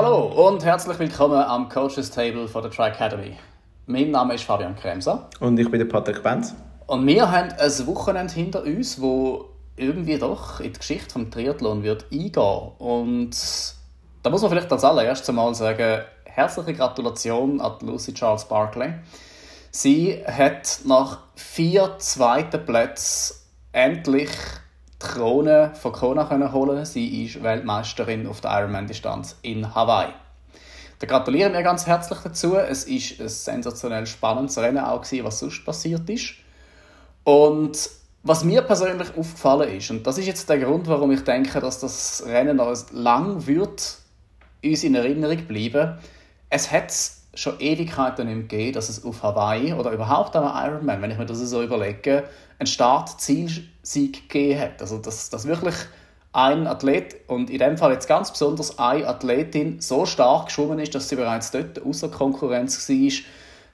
Hallo und herzlich willkommen am Coaches Table von der Tri Academy. Mein Name ist Fabian Kremser. Und ich bin der Patrick Benz. Und wir haben ein Wochenende hinter uns, wo irgendwie doch in die Geschichte vom Triathlon wird eingehen. Und da muss man vielleicht als allererstes mal sagen, herzliche Gratulation an Lucy Charles Barclay. Sie hat nach vier zweiten Plätzen endlich die Krone von Kona können holen. Sie ist Weltmeisterin auf der Ironman-Distanz in Hawaii. Da gratulieren wir ganz herzlich dazu. Es ist ein sensationell spannendes Rennen auch gewesen, was sonst passiert ist. Und was mir persönlich aufgefallen ist, und das ist jetzt der Grund, warum ich denke, dass das Rennen noch lang wird uns in Erinnerung bleiben, es hat schon Ewigkeiten nicht mehr gegeben, dass es auf Hawaii oder überhaupt am Ironman, wenn ich mir das so überlege, einen Start-Zielsieg gegeben hat. Also dass, dass wirklich ein Athlet und in dem Fall jetzt ganz besonders eine Athletin so stark geschwommen ist, dass sie bereits dort außer Konkurrenz war,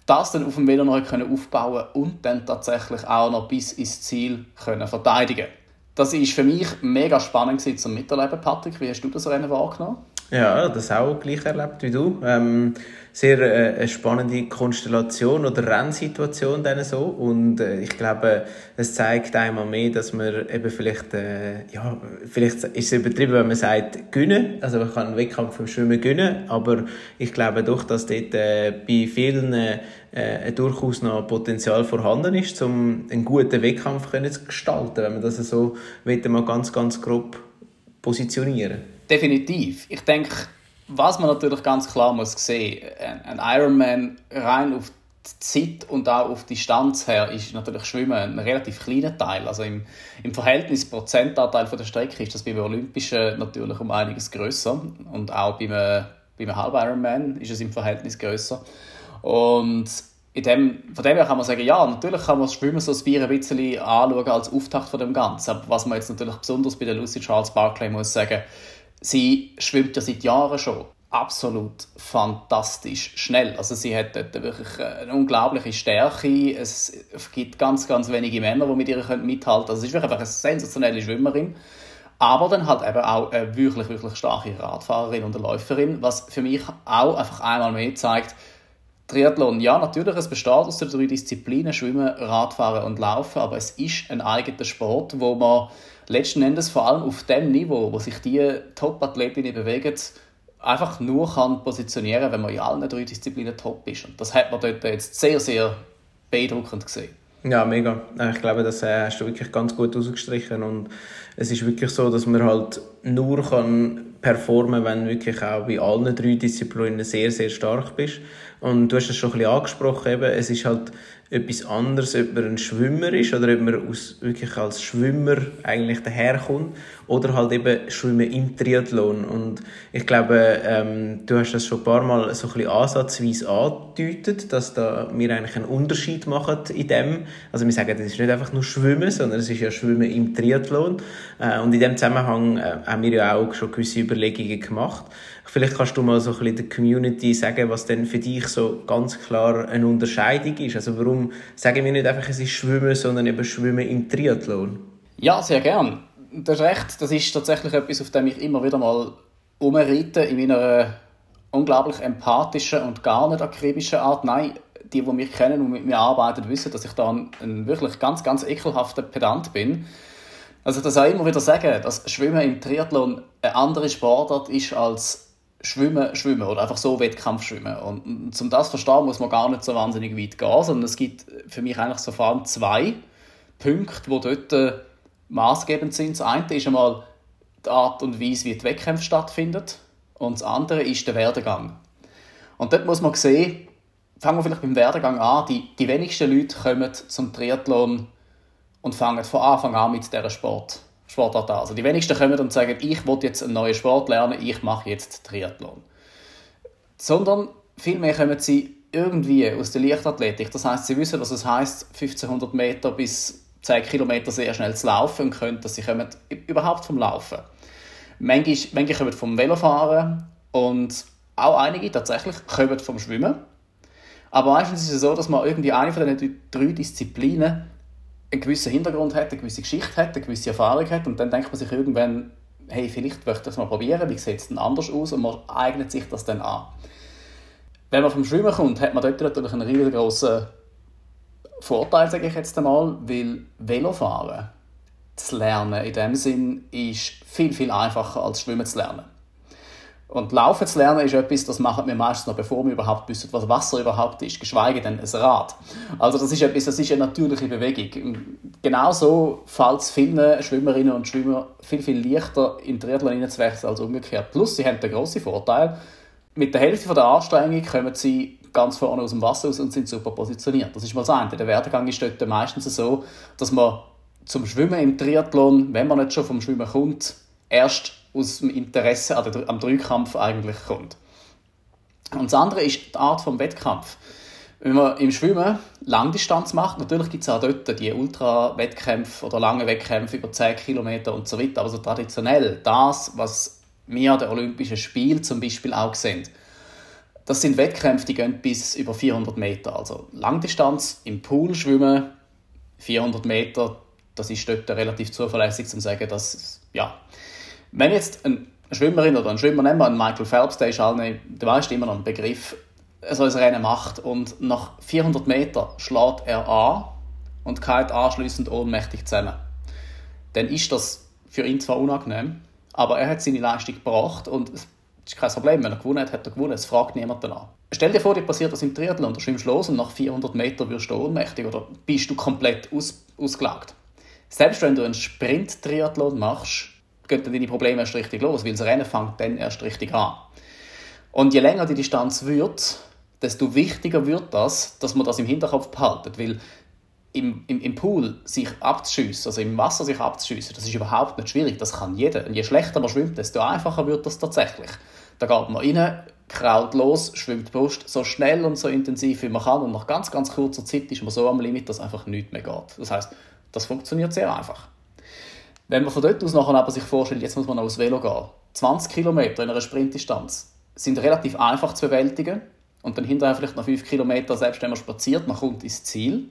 das dann auf dem Velo noch aufbauen und dann tatsächlich auch noch bis ins Ziel können verteidigen. Das ist für mich mega spannend zum Miterleben, Patrick. Wie hast du das Rennen wahrgenommen? Ja, das auch gleich erlebt wie du. Ähm, sehr äh, eine spannende Konstellation oder Rennsituation dann so. Und äh, ich glaube, es zeigt einmal mehr, dass man eben vielleicht, äh, ja, vielleicht ist es übertrieben, wenn man sagt, gewinnen, also man kann einen Wettkampf vom Schwimmen gewinnen, aber ich glaube doch, dass dort äh, bei vielen äh, durchaus noch Potenzial vorhanden ist, um einen guten Wettkampf zu gestalten, wenn man das so mal ganz, ganz grob positionieren Definitiv. Ich denke, was man natürlich ganz klar muss sehen, ein Ironman rein auf die Zeit und auch auf die Distanz her ist natürlich Schwimmen ein relativ kleiner Teil. Also im, im Verhältnis Prozentanteil von der Strecke ist das beim Olympischen natürlich um einiges größer und auch beim, beim Halb Ironman ist es im Verhältnis größer. Und in dem, von dem her kann man sagen, ja, natürlich kann man das Schwimmen so ein bisschen anschauen als Auftakt von dem Ganzen. Aber was man jetzt natürlich besonders bei der Lucy Charles Barclay muss sagen, Sie schwimmt ja seit Jahren schon absolut fantastisch schnell. Also sie hat dort wirklich eine unglaubliche Stärke. Es gibt ganz, ganz wenige Männer, die mit ihr mithalten können. Also sie ist wirklich eine sensationelle Schwimmerin. Aber dann halt eben auch eine wirklich, wirklich starke Radfahrerin und Läuferin, was für mich auch einfach einmal mehr zeigt, Triathlon, ja, natürlich, es besteht aus den drei Disziplinen, Schwimmen, Radfahren und Laufen, aber es ist ein eigener Sport, wo man letzten Endes vor allem auf dem Niveau, wo sich die Top-Athletinnen bewegen, einfach nur kann positionieren, wenn man in allen drei Disziplinen top ist. Und das hat man dort jetzt sehr, sehr beeindruckend gesehen. Ja, mega. Ich glaube, das äh, hast du wirklich ganz gut ausgestrichen und es ist wirklich so, dass man halt nur kann performen, wenn du wirklich auch bei allen drei Disziplinen sehr, sehr stark bist. Und du hast es schon ein bisschen angesprochen, eben, es ist halt etwas anderes, ob man ein Schwimmer ist oder ob man aus, wirklich als Schwimmer eigentlich daherkommt oder halt eben Schwimmen im Triathlon. Und ich glaube, ähm, du hast das schon ein paar Mal so ein bisschen ansatzweise angedeutet, dass da wir eigentlich einen Unterschied machen in dem. Also wir sagen, das ist nicht einfach nur Schwimmen, sondern es ist ja Schwimmen im Triathlon. Äh, und in dem Zusammenhang äh, haben wir ja auch schon gewisse Überlegungen gemacht. Vielleicht kannst du mal so ein bisschen der Community sagen, was denn für dich so ganz klar eine Unterscheidung ist. Also warum sagen wir nicht einfach, es ist Schwimmen, sondern eben Schwimmen im Triathlon? Ja, sehr gern. Du hast recht, das ist tatsächlich etwas, auf dem ich immer wieder mal umreite in meiner unglaublich empathischen und gar nicht akribischen Art. Nein, die, die mich kennen und mit mir arbeiten, wissen, dass ich da ein, ein wirklich ganz, ganz ekelhafter Pedant bin. Also das auch immer wieder sagen, dass Schwimmen im Triathlon eine andere Sportart ist als Schwimmen, Schwimmen oder einfach so Wettkampf schwimmen. Und um das zu verstehen, muss man gar nicht so wahnsinnig weit gehen, sondern es gibt für mich eigentlich so vor allem zwei Punkte, die dort äh, maßgebend sind. Das eine ist einmal die Art und Weise, wie die Wettkämpfe stattfinden und das andere ist der Werdegang. Und dort muss man sehen, fangen wir vielleicht beim Werdegang an, die, die wenigsten Leute kommen zum Triathlon und fangen von Anfang an mit dieser Sport Sportart an. Also die wenigsten kommen und sagen, ich will jetzt einen neuen Sport lernen, ich mache jetzt Triathlon. Sondern vielmehr kommen sie irgendwie aus der Leichtathletik. Das heißt, sie wissen, was es heißt, 1500 Meter bis 10 Kilometer sehr schnell zu laufen und können, dass sie kommen überhaupt vom Laufen. Manche, manche kommen vom Velofahren und auch einige tatsächlich kommen vom Schwimmen. Aber meistens ist es so, dass man irgendwie eine von diesen drei Disziplinen einen gewissen Hintergrund hat, eine gewisse Geschichte hat, eine gewisse Erfahrung hat und dann denkt man sich irgendwann, hey, vielleicht möchte ich das mal probieren, wie sieht es denn anders aus und man eignet sich das dann an. Wenn man vom Schwimmen kommt, hat man dort natürlich einen riesengroßen Vorteil, sage ich jetzt einmal, weil Velofahren zu lernen in dem Sinn ist viel, viel einfacher als Schwimmen zu lernen. Und Laufen zu lernen ist etwas, das machen wir meistens noch, bevor wir überhaupt wissen, was Wasser überhaupt ist, geschweige denn ein Rad. Also das ist etwas, das ist eine natürliche Bewegung. Genauso fällt es vielen Schwimmerinnen und Schwimmer viel, viel leichter, in Triathlon hineinzuwechseln als umgekehrt. Plus, sie haben den grossen Vorteil, mit der Hälfte der Anstrengung kommen sie ganz vorne aus dem Wasser aus und sind super positioniert. Das ist mal das eine. Der Werdegang ist dort meistens so, dass man zum Schwimmen im Triathlon, wenn man nicht schon vom Schwimmen kommt, erst aus dem Interesse am Dreikampf eigentlich kommt. Und das andere ist die Art vom Wettkampf. Wenn man im Schwimmen Langdistanz macht, natürlich gibt es auch dort die Ultra-Wettkämpfe oder lange Wettkämpfe über 10 Kilometer und so weiter, aber so traditionell das, was wir an den Olympischen Spielen zum Beispiel auch sehen, das sind Wettkämpfe, die gehen bis über 400 Meter. Also Langdistanz im Pool schwimmen, 400 Meter, das ist dort relativ zuverlässig zu sagen, dass ja, wenn jetzt eine Schwimmerin oder ein Schwimmer, nehmen wir einen Michael Phelps, der ist halt, der weißt immer noch ein Begriff, so ein Rennen macht und nach 400 Metern schlägt er an und kalt anschließend ohnmächtig zusammen. Dann ist das für ihn zwar unangenehm, aber er hat seine Leistung gebracht und es ist kein Problem, wenn er gewonnen hat, hat er gewonnen, es fragt niemand danach. Stell dir vor, dir passiert das im Triathlon, du schwimmst los und nach 400 Metern wirst du ohnmächtig oder bist du komplett aus, ausgelagt. Selbst wenn du einen Sprint-Triathlon machst, gehen dann deine Probleme erst richtig los, weil das Rennen fängt dann erst richtig an. Und je länger die Distanz wird, desto wichtiger wird das, dass man das im Hinterkopf behaltet, weil im, im, im Pool sich abzuschiessen, also im Wasser sich abzuschiessen, das ist überhaupt nicht schwierig, das kann jeder. Und je schlechter man schwimmt, desto einfacher wird das tatsächlich. Da geht man rein, kraut los, schwimmt die Brust so schnell und so intensiv wie man kann und nach ganz, ganz kurzer Zeit ist man so am Limit, dass einfach nichts mehr geht. Das heißt, das funktioniert sehr einfach. Wenn man von dort aus nachher aber sich vorstellt, jetzt muss man aufs Velo gehen, 20 Kilometer in einer Sprintdistanz sind relativ einfach zu bewältigen und dann hinterher vielleicht noch 5 Kilometer, selbst wenn man spaziert, man kommt ins Ziel.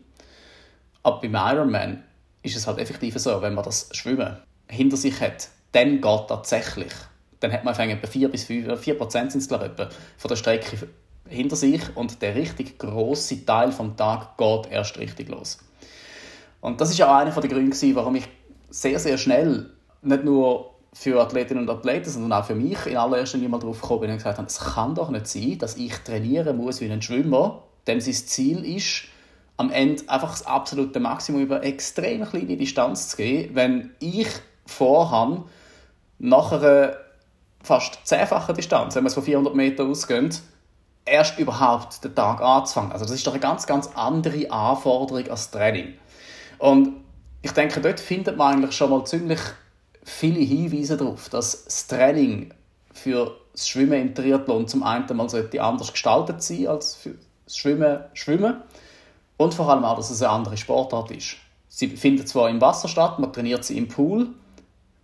Aber beim Ironman ist es halt effektiv so, wenn man das Schwimmen hinter sich hat, dann geht tatsächlich. Dann hat man etwa 4 bis 5, 4 Prozent sind es, glaube ich, von der Strecke hinter sich und der richtig große Teil vom Tag geht erst richtig los. Und das ist auch einer der Gründe, warum ich sehr, sehr schnell, nicht nur für Athletinnen und Athleten, sondern auch für mich in allererster Linie mal darauf gekommen bin und gesagt habe, es kann doch nicht sein, dass ich trainieren muss wie ein Schwimmer, dem sein Ziel ist, am Ende einfach das absolute Maximum über extrem kleine Distanz zu gehen, wenn ich vorhabe, nach einer fast zehnfachen Distanz, wenn man es von 400 Meter ausgeht, erst überhaupt den Tag anzufangen. Also das ist doch eine ganz, ganz andere Anforderung als Training. Und ich denke, dort findet man eigentlich schon mal ziemlich viele Hinweise darauf, dass das Training für das Schwimmen im Triathlon zum einen mal sollte anders gestaltet sein als für das Schwimmen, Schwimmen und vor allem auch, dass es eine andere Sportart ist. Sie findet zwar im Wasser statt, man trainiert sie im Pool,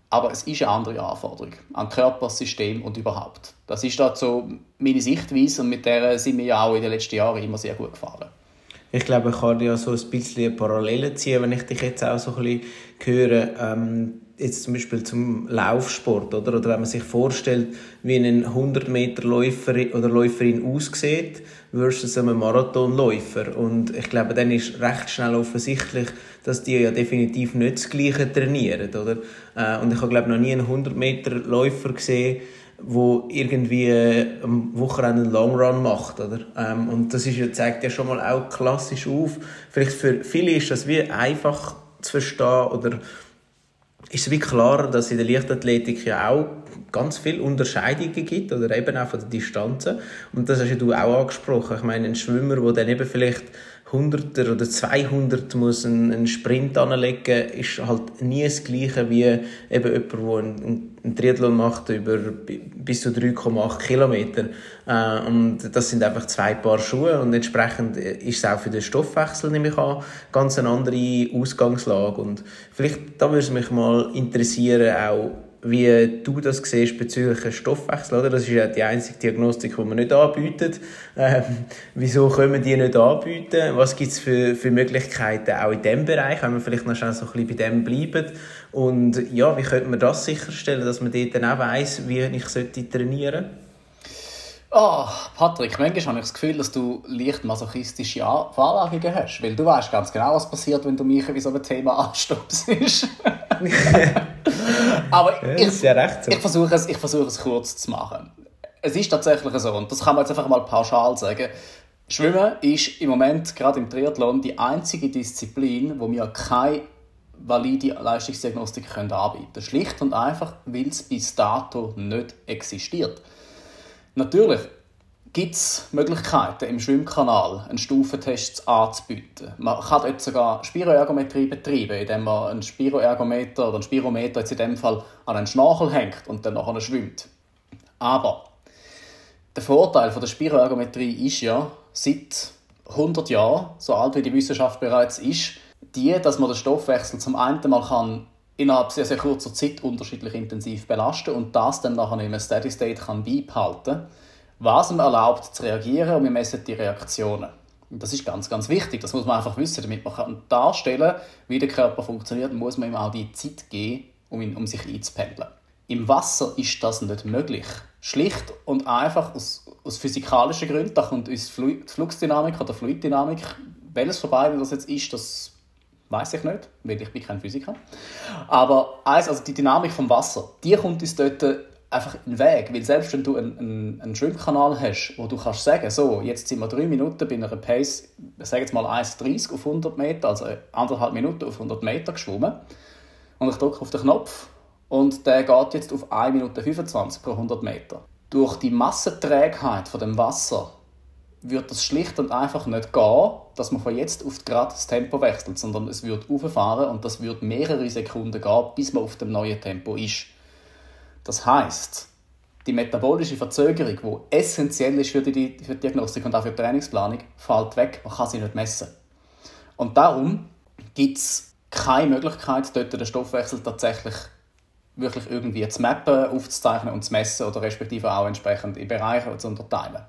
aber es ist eine andere Anforderung an Körper, System und überhaupt. Das ist dazu meine Sichtweise und mit der sind wir ja auch in den letzten Jahren immer sehr gut gefahren. Ich glaube, ich kann ja so ein bisschen Parallelen ziehen, wenn ich dich jetzt auch so ein bisschen höre. Ähm, jetzt zum Beispiel zum Laufsport, oder? Oder wenn man sich vorstellt, wie ein 100 Meter Läufer oder Läuferin aussieht versus einem Marathonläufer. Und ich glaube, dann ist recht schnell offensichtlich, dass die ja definitiv nicht das Gleiche trainieren, oder? Äh, und ich habe, glaube noch nie einen 100 Meter Läufer gesehen, wo irgendwie am Wochenende einen Long Run macht, oder? Ähm, und das ist, zeigt ja schon mal auch klassisch auf. Vielleicht für viele ist das wie einfach zu verstehen oder ist es wie klarer, dass in der Leichtathletik ja auch ganz viele Unterscheidungen gibt oder eben auch von den Distanzen. Und das hast ja du auch angesprochen. Ich meine, ein Schwimmer, der dann eben vielleicht Hunderter oder 200 muss einen, Sprint anlegen, ist halt nie das Gleiche wie eben jemand, der einen, einen Triathlon macht über bis zu 3,8 Kilometer. Äh, und das sind einfach zwei Paar Schuhe und entsprechend ist es auch für den Stoffwechsel, nehme ich an, ganz eine andere Ausgangslage. Und vielleicht, da würde es mich mal interessieren, auch wie du das siehst bezüglich Stoffwechsel. Oder? Das ist ja die einzige Diagnostik, die man nicht anbietet. Ähm, wieso können wir die nicht anbieten? Was gibt es für, für Möglichkeiten auch in diesem Bereich, wenn wir vielleicht noch schnell so ein bisschen bei dem bleiben? Und ja, wie könnte man das sicherstellen, dass man dort dann auch weiss, wie ich trainieren sollte? Oh, Patrick, manchmal habe ich das Gefühl, dass du leicht masochistische Veranlagungen hast, weil du weißt ganz genau, was passiert, wenn du mich bei so einem Thema anstupst. Aber ja, ich, ja so. ich versuche es, ich versuche es kurz zu machen. Es ist tatsächlich so, und das kann man jetzt einfach mal pauschal sagen. Schwimmen ist im Moment, gerade im Triathlon, die einzige Disziplin, wo wir keine valide Leistungsdiagnostik anbieten können. Schlicht und einfach, weil es bis dato nicht existiert. Natürlich gibt es Möglichkeiten, im Schwimmkanal einen Stufentest anzubieten. Man kann dort sogar Spiroergometrie betreiben, indem man einen Spiroergometer oder einen Spirometer jetzt in dem Fall an einen Schnorchel hängt und dann nachher schwimmt. Aber der Vorteil von der Spiroergometrie ist ja, seit 100 Jahren, so alt wie die Wissenschaft bereits ist, die, dass man den Stoffwechsel zum einen mal kann innerhalb sehr, sehr kurzer Zeit unterschiedlich intensiv belasten und das dann nachher in einem Steady State kann beibehalten was ihm erlaubt zu reagieren und wir messen die Reaktionen. Und das ist ganz, ganz wichtig. Das muss man einfach wissen. Damit man kann darstellen wie der Körper funktioniert, muss man ihm auch die Zeit geben, um, ihn, um sich einzupendeln. Im Wasser ist das nicht möglich. Schlicht und einfach aus, aus physikalischen Gründen. Da kommt uns Flu Fluxdynamik oder Fluiddynamik. Welches von beiden das jetzt ist, das Weiß ich nicht, weil ich bin kein Physiker. Aber eins, also die Dynamik vom Wasser, die kommt uns dort einfach in den Weg. Weil selbst wenn du einen, einen, Schwimmkanal hast, wo du kannst sagen, so, jetzt sind wir drei Minuten bei einer Pace, sage jetzt mal 1,30 auf 100 Meter, also anderthalb Minuten auf 100 Meter geschwommen, und ich drücke auf den Knopf und der geht jetzt auf 1 Minute 25 pro 100 Meter. Durch die Massenträgheit von dem Wasser wird es schlicht und einfach nicht gehen, dass man von jetzt auf gerade das Tempo wechselt, sondern es wird auffahren und das wird mehrere Sekunden gehen, bis man auf dem neuen Tempo ist. Das heißt, die metabolische Verzögerung, die essentiell ist für die, für die Diagnostik und auch für die Trainingsplanung, fällt weg. Man kann sie nicht messen. Und darum gibt es keine Möglichkeit, dort den Stoffwechsel tatsächlich wirklich irgendwie zu mappen, aufzuzeichnen und zu messen oder respektive auch entsprechend in Bereiche zu unterteilen.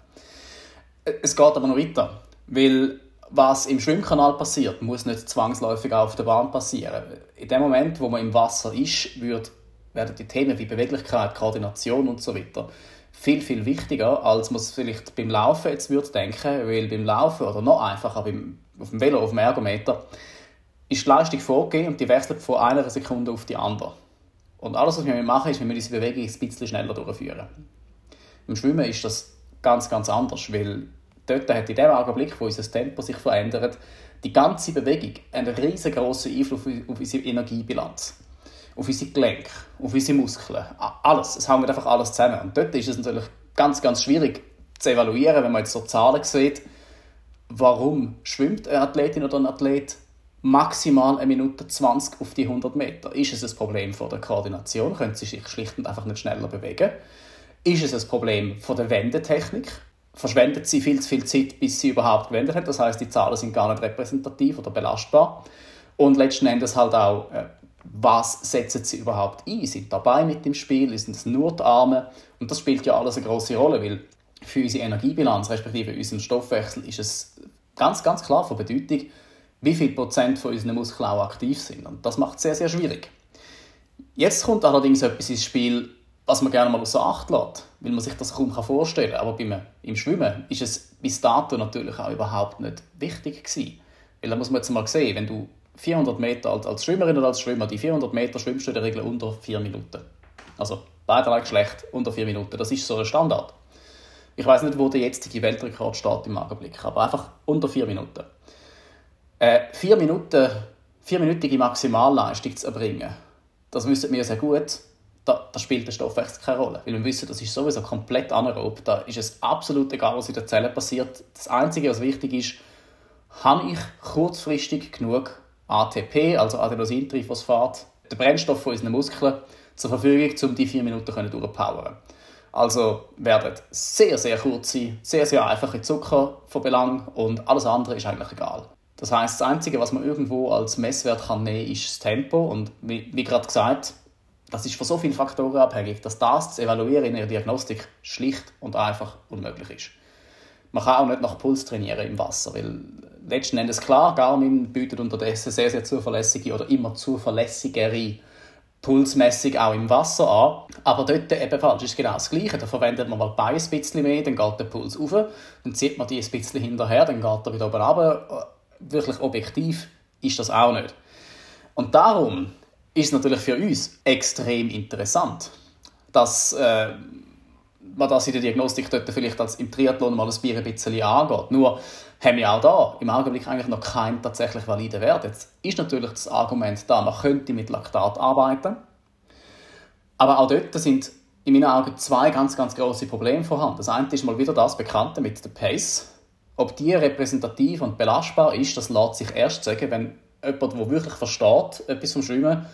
Es geht aber noch weiter, weil was im Schwimmkanal passiert, muss nicht zwangsläufig auf der Bahn passieren. In dem Moment, wo man im Wasser ist, wird, werden die Themen wie Beweglichkeit, Koordination und so weiter viel, viel wichtiger, als man es vielleicht beim Laufen jetzt würde denken, weil beim Laufen oder noch einfacher beim, auf dem Velo, auf dem Ergometer, ist die Leistung vorgegeben und die wechselt von einer Sekunde auf die andere. Und alles, was wir machen, ist, wir müssen diese Bewegung ein bisschen schneller durchführen. Im Schwimmen ist das ganz, ganz anders, weil dort hat in dem Augenblick, wo unser Tempo sich verändert, die ganze Bewegung einen riesengroßen Einfluss auf unsere Energiebilanz, auf unsere Gelenke, auf unsere Muskeln, alles. Es hängt einfach alles zusammen. Und dort ist es natürlich ganz, ganz schwierig zu evaluieren, wenn man jetzt so Zahlen sieht, warum schwimmt eine Athletin oder ein Athlet maximal eine Minute 20 auf die 100 Meter. Ist es ein Problem von der Koordination? Können sie sich schlicht und einfach nicht schneller bewegen? Ist es ein Problem von der Wendetechnik? Verschwendet sie viel zu viel Zeit, bis sie überhaupt gewendet hat? Das heißt, die Zahlen sind gar nicht repräsentativ oder belastbar. Und letzten Endes halt auch, äh, was setzen sie überhaupt ein? Sind dabei mit dem Spiel? Sind es nur die Arme? Und das spielt ja alles eine große Rolle, weil für unsere Energiebilanz, respektive unseren Stoffwechsel, ist es ganz, ganz klar von Bedeutung, wie viel Prozent von unseren Muskeln auch aktiv sind. Und das macht es sehr, sehr schwierig. Jetzt kommt allerdings etwas ins Spiel, was man gerne mal außer Acht lässt, weil man sich das kaum vorstellen kann. Aber beim, im Schwimmen ist es bis dato natürlich auch überhaupt nicht wichtig gewesen. Weil da muss man jetzt mal sehen, wenn du 400 Meter als, als Schwimmerin oder als Schwimmer, die 400 Meter schwimmst du in der Regel unter 4 Minuten. Also beiderlei Geschlecht unter 4 Minuten. Das ist so ein Standard. Ich weiß nicht, wo der jetzige Weltrekord steht im Augenblick, aber einfach unter 4 Minuten. Äh, 4 Minuten, 4-minütige Maximalleistung zu erbringen, das wissen wir sehr gut da, da, spielt der Stoffwechsel keine Rolle. Weil wir wissen, das ist sowieso komplett anaerob. Da ist es absolut egal, was in der Zelle passiert. Das Einzige, was wichtig ist, habe ich kurzfristig genug ATP, also Adenosintriphosphat, den Brennstoff von unseren Muskeln, zur Verfügung, um die vier Minuten durchzupowern. Also werden sehr, sehr kurze, sehr, sehr einfache Zucker von Belang und alles andere ist eigentlich egal. Das heißt, das Einzige, was man irgendwo als Messwert kann nehmen kann, ist das Tempo. Und wie, wie gerade gesagt, das ist von so vielen Faktoren abhängig, dass das zu evaluieren in der Diagnostik schlicht und einfach unmöglich ist. Man kann auch nicht nach Puls trainieren im Wasser, weil letzten Endes klar, Garmin bietet unterdessen sehr, sehr zuverlässige oder immer zuverlässigere Pulsmessung auch im Wasser an. Aber dort ebenfalls ist genau das Gleiche. Da verwendet man mal Beine ein bisschen mehr, dann geht der Puls auf, dann zieht man die ein bisschen hinterher, dann geht er wieder oben runter. Wirklich objektiv ist das auch nicht. Und darum ist natürlich für uns extrem interessant, dass äh, man das in der Diagnostik dort vielleicht als im Triathlon mal ein ein bisschen angeht. Nur haben wir auch da im Augenblick eigentlich noch keinen tatsächlich validen Wert. Jetzt ist natürlich das Argument da, man könnte mit Laktat arbeiten, aber auch dort sind in meinen Augen zwei ganz, ganz große Probleme vorhanden. Das eine ist mal wieder das Bekannte mit der Pace. Ob die repräsentativ und belastbar ist, das lässt sich erst sagen, wenn jemand, der wirklich versteht, etwas vom Schwimmen,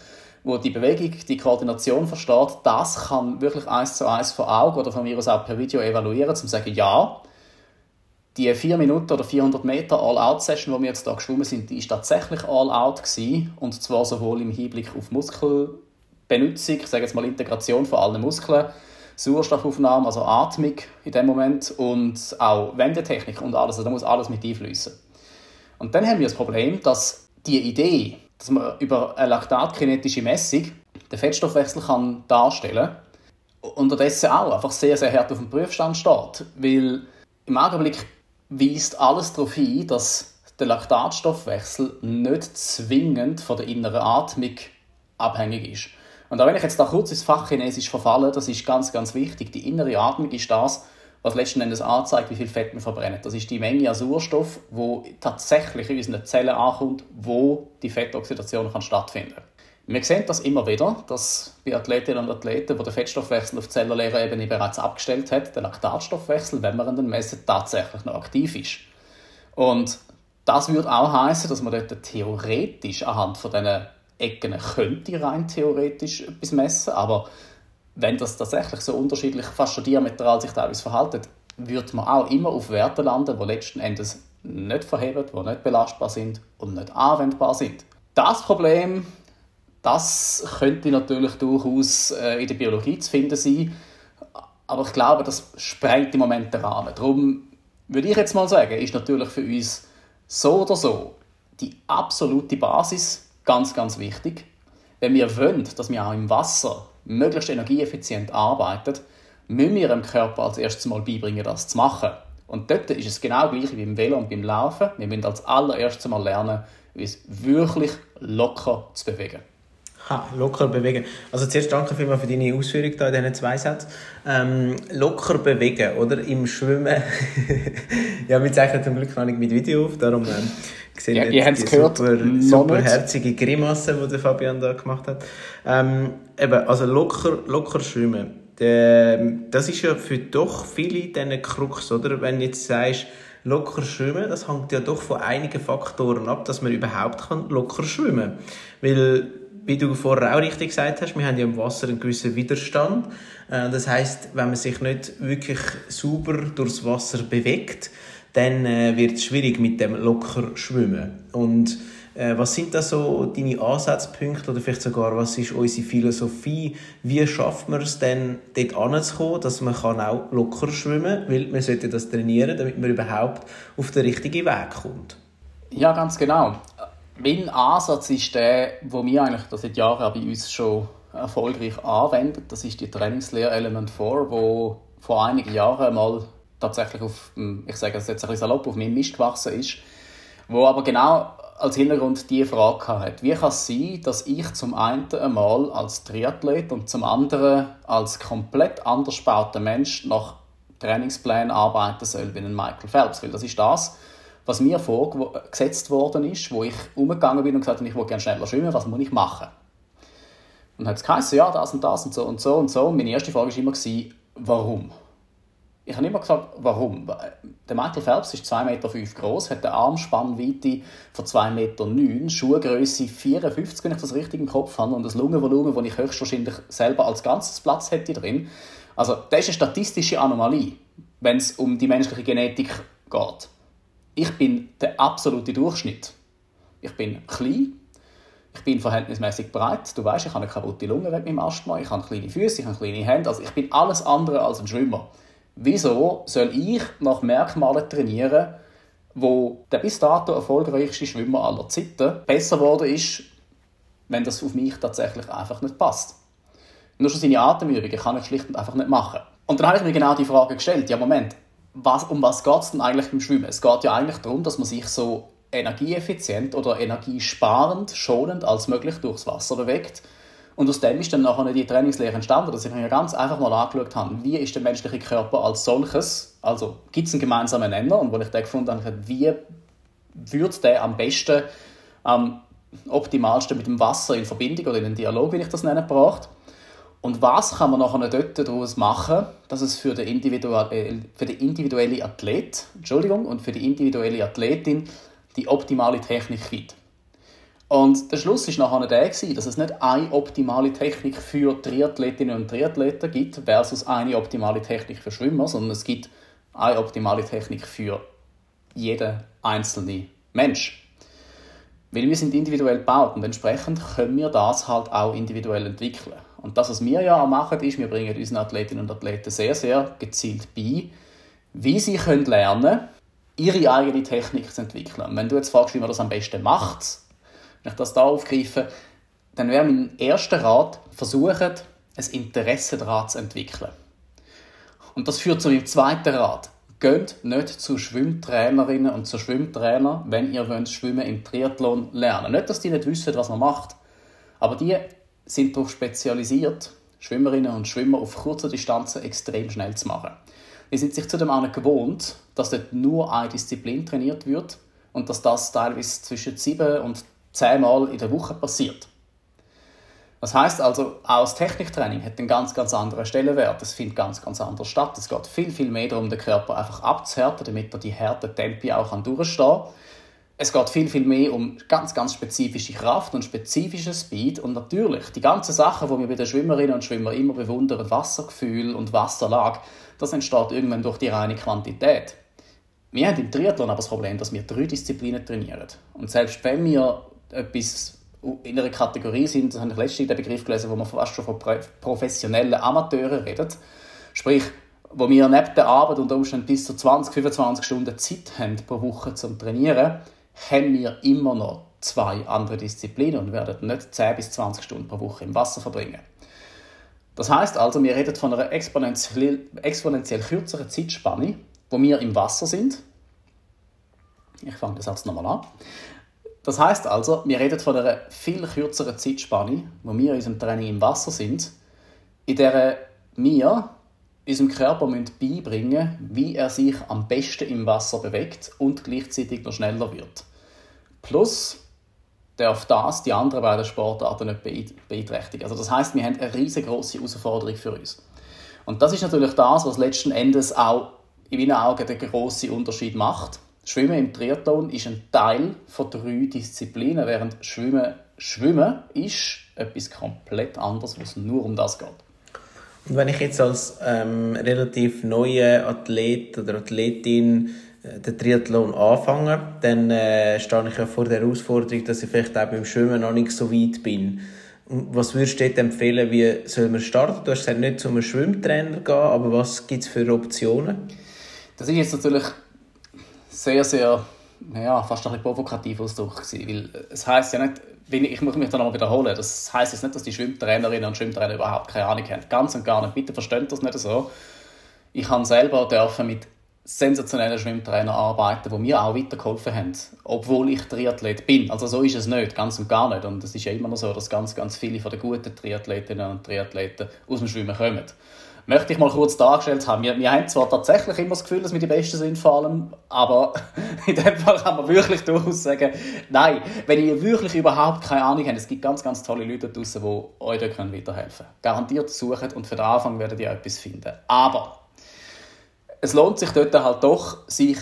wo die Bewegung, die Koordination versteht, das kann wirklich eins zu eins vor Augen oder von mir aus auch per Video evaluieren, um zu sagen, ja, die 4 Minuten oder 400 Meter All-Out-Session, die wir jetzt hier geschwommen sind, die ist tatsächlich All-Out gewesen, und zwar sowohl im Hinblick auf Muskelbenutzung, ich sage jetzt mal Integration von allen Muskeln, Sauerstoffaufnahme, also Atmung in dem Moment und auch Wendetechnik und alles, also da muss alles mit einfließen. Und dann haben wir das Problem, dass die Idee, dass man über eine laktatkinetische Messung den Fettstoffwechsel kann darstellen kann, unterdessen auch einfach sehr, sehr hart auf dem Prüfstand steht. Weil im Augenblick weist alles darauf hin, dass der Laktatstoffwechsel nicht zwingend von der inneren Atmung abhängig ist. Und auch wenn ich jetzt da kurz ins Fachchinesisch verfalle, das ist ganz, ganz wichtig. Die innere Atmung ist das, was letzten Endes anzeigt, wie viel Fett wir verbrennen. Das ist die Menge an Sauerstoff, wo tatsächlich in unseren Zellen ankommt, wo die Fettoxidation kann stattfinden kann. Wir sehen das immer wieder, dass bei Athletinnen und Athleten, wo der Fettstoffwechsel auf zellulärer Ebene bereits abgestellt hat, der Laktatstoffwechsel, wenn man ihn messen, tatsächlich noch aktiv ist. Und das würde auch heißen, dass man dort theoretisch anhand von diesen Ecken könnte rein theoretisch etwas messen, aber wenn das tatsächlich so unterschiedlich, fast schon diametral sich teilweise verhalten, würde man auch immer auf Werte landen, die letzten Endes nicht verheben, die nicht belastbar sind und nicht anwendbar sind. Das Problem, das könnte natürlich durchaus äh, in der Biologie zu finden sein, aber ich glaube, das sprengt im Moment den Rahmen. Darum würde ich jetzt mal sagen, ist natürlich für uns so oder so die absolute Basis ganz, ganz wichtig. Wenn wir wollen, dass wir auch im Wasser möglichst energieeffizient arbeitet, müssen wir dem Körper als erstes mal beibringen, das zu machen. Und dort ist es genau gleich wie beim Velo und beim Laufen. Wir müssen als allererstes mal lernen, uns wirklich locker zu bewegen. Ha, locker bewegen. Also zuerst danke vielmals für deine Ausführung da in diesen zwei Sätzen. Ähm, locker bewegen, oder? Im Schwimmen. ja, wir zeichnen zum Glück noch nicht mit Video auf, darum ähm, sehen ja, ihr die gehört, super, super herzige Grimasse, die der Fabian da gemacht hat. Ähm, eben, also locker, locker schwimmen. das ist ja für doch viele diese Krux, oder? Wenn du jetzt sagst, locker schwimmen, das hängt ja doch von einigen Faktoren ab, dass man überhaupt locker schwimmen kann. Weil wie du vorher auch richtig gesagt hast, wir haben ja im Wasser einen gewissen Widerstand. Äh, das heißt, wenn man sich nicht wirklich sauber durchs Wasser bewegt, dann äh, wird es schwierig mit dem locker schwimmen. Und äh, was sind da so deine Ansatzpunkte oder vielleicht sogar, was ist unsere Philosophie? Wie schafft man es denn, dort anzukommen, dass man kann auch locker schwimmen kann? Weil man sollte das trainieren, damit man überhaupt auf den richtigen Weg kommt. Ja, ganz genau mein Ansatz ist der, wo wir eigentlich das seit Jahren bei uns schon erfolgreich anwenden. Das ist die Trainingslehre Element 4, wo vor einigen Jahren mal tatsächlich auf, ich sage es jetzt ein bisschen salopp, auf meinem Mist gewachsen ist, wo aber genau als Hintergrund die Frage hat, wie kann es sein, dass ich zum einen einmal als Triathlet und zum anderen als komplett anders gebauter Mensch nach Trainingsplänen arbeiten soll wie ein Michael Phelps, weil das ist das, was mir vorgesetzt worden ist, wo ich umgegangen bin und gesagt habe, ich will gerne schneller schwimmen, was muss ich machen? Und dann hat es geheißen, ja, das und das und so und so und so. Und meine erste Frage war immer, warum? Ich habe immer gesagt, warum? Der Michael Phelps ist 2,5 Meter groß, hat eine Armspannweite von 2,9 Meter, Schuhgröße 54, wenn ich das richtig im Kopf habe, und das Lungenvolumen, das ich höchstwahrscheinlich selber als ganzes Platz hätte drin. Also, das ist eine statistische Anomalie, wenn es um die menschliche Genetik geht ich bin der absolute Durchschnitt. Ich bin klein, Ich bin verhältnismäßig breit. Du weißt, ich habe eine kaputte Lunge wegen meinem Asthma. Ich habe kleine Füße, ich habe kleine Hände. Also ich bin alles andere als ein Schwimmer. Wieso soll ich nach Merkmalen trainieren, wo der bis dato erfolgreichste Schwimmer aller Zeiten besser geworden ist, wenn das auf mich tatsächlich einfach nicht passt? Nur schon seine Atemübungen kann ich schlicht und einfach nicht machen. Und dann habe ich mir genau die Frage gestellt, ja Moment, was, um was geht es denn eigentlich beim Schwimmen? Es geht ja eigentlich darum, dass man sich so energieeffizient oder energiesparend, schonend als möglich durchs Wasser bewegt. Und aus dem ist dann nachher die Trainingslehre entstanden, dass ich mir ganz einfach mal angeschaut habe, wie ist der menschliche Körper als solches, also gibt es einen gemeinsamen Nenner und wo ich dann gefunden habe, wie würde der am besten, am optimalsten mit dem Wasser in Verbindung oder in einen Dialog, wie ich das nenne, gebracht. Und was kann man nachher dort daraus machen, dass es für den, äh, für den individuellen Athlet Entschuldigung, und für die individuelle Athletin die optimale Technik gibt. Und der Schluss war nachher der, dass es nicht eine optimale Technik für Triathletinnen und Triathleten gibt versus eine optimale Technik für Schwimmer, sondern es gibt eine optimale Technik für jeden einzelnen Mensch. Weil wir sind individuell gebaut und entsprechend können wir das halt auch individuell entwickeln. Und das, was wir ja auch machen, ist, wir bringen unseren Athletinnen und Athleten sehr, sehr gezielt bei, wie sie können lernen ihre eigene Technik zu entwickeln. Und wenn du jetzt fragst, wie man das am besten macht, wenn ich das da aufgreife, dann wäre mein erster Rat, versuchen, ein Interesse daran zu entwickeln. Und das führt zu meinem zweiten Rat. Geht nicht zu Schwimmtrainerinnen und zu Schwimmtrainern, wenn ihr wollt Schwimmen im Triathlon lernen. Nicht, dass die nicht wissen, was man macht, aber die sind darauf spezialisiert, Schwimmerinnen und Schwimmer auf kurzer Distanzen extrem schnell zu machen. Die sind sich zudem auch gewohnt, dass dort nur eine Disziplin trainiert wird und dass das teilweise zwischen sieben und zehn Mal in der Woche passiert. Das heißt also, auch das Techniktraining hat einen ganz, ganz anderen Stellenwert. Es findet ganz, ganz anders statt. Es geht viel, viel mehr darum, den Körper einfach abzuhärten, damit er die harten Tempi auch durchstehen kann. Es geht viel, viel mehr um ganz, ganz spezifische Kraft und spezifischen Speed. Und natürlich, die ganzen Sachen, die wir bei den Schwimmerinnen und Schwimmern immer bewundern, Wassergefühl und Wasserlag, das entsteht irgendwann durch die reine Quantität. Wir haben im Triathlon aber das Problem, dass wir drei Disziplinen trainieren. Und selbst wenn wir etwas in einer Kategorie sind, das habe ich letztens den Begriff gelesen, wo man fast schon von professionellen Amateuren redet, sprich, wo wir neben der Arbeit unter Umständen bis zu 20, 25 Stunden Zeit haben pro Woche zum Trainieren, haben wir immer noch zwei andere Disziplinen und werden nicht 10 bis 20 Stunden pro Woche im Wasser verbringen. Das heißt also, wir reden von einer exponentiell, exponentiell kürzeren Zeitspanne, wo wir im Wasser sind. Ich fange das jetzt nochmal an. Das heißt also, wir reden von einer viel kürzeren Zeitspanne, wo wir in unserem Training im Wasser sind, in der wir unserem Körper beibringen müssen, wie er sich am besten im Wasser bewegt und gleichzeitig noch schneller wird. Plus darf das die anderen beiden Sportarten nicht beeinträchtigen. Also das heißt, wir haben eine riesengroße Herausforderung für uns. Und das ist natürlich das, was letzten Endes auch in meinen Augen den grossen Unterschied macht Schwimmen im Triathlon ist ein Teil von drei Disziplinen, während Schwimmen Schwimmen ist etwas komplett anderes, wo es nur um das geht. Und wenn ich jetzt als ähm, relativ neuer Athlet oder Athletin äh, den Triathlon anfange, dann äh, stehe ich ja vor der Herausforderung, dass ich vielleicht auch beim Schwimmen noch nicht so weit bin. Was würdest du dir empfehlen, wie soll man starten? Du hast gesagt, nicht zu einem Schwimmtrainer gehen, aber was gibt es für Optionen? Das ist jetzt natürlich sehr, sehr, naja, fast ein bisschen provokativ Ausdruck gewesen, weil es heißt ja nicht, ich muss mich da nochmal wiederholen, das heißt jetzt nicht, dass die Schwimmtrainerinnen und Schwimmtrainer überhaupt keine Ahnung haben. Ganz und gar nicht. Bitte versteht das nicht so. Ich habe selber dürfen mit sensationellen Schwimmtrainern arbeiten, die mir auch weitergeholfen haben, obwohl ich Triathlet bin. Also so ist es nicht, ganz und gar nicht. Und es ist ja immer noch so, dass ganz, ganz viele von den guten Triathletinnen und Triathleten aus dem Schwimmen kommen möchte ich mal kurz dargestellt haben. Wir, wir haben zwar tatsächlich immer das Gefühl, dass wir die Besten sind vor allem, aber in dem Fall kann man wirklich durchaus sagen, nein, wenn ihr wirklich überhaupt keine Ahnung habt, es gibt ganz, ganz tolle Leute draußen, die euch da weiterhelfen können. Garantiert suchen und für den Anfang werdet ihr etwas finden. Aber es lohnt sich dort halt doch, sich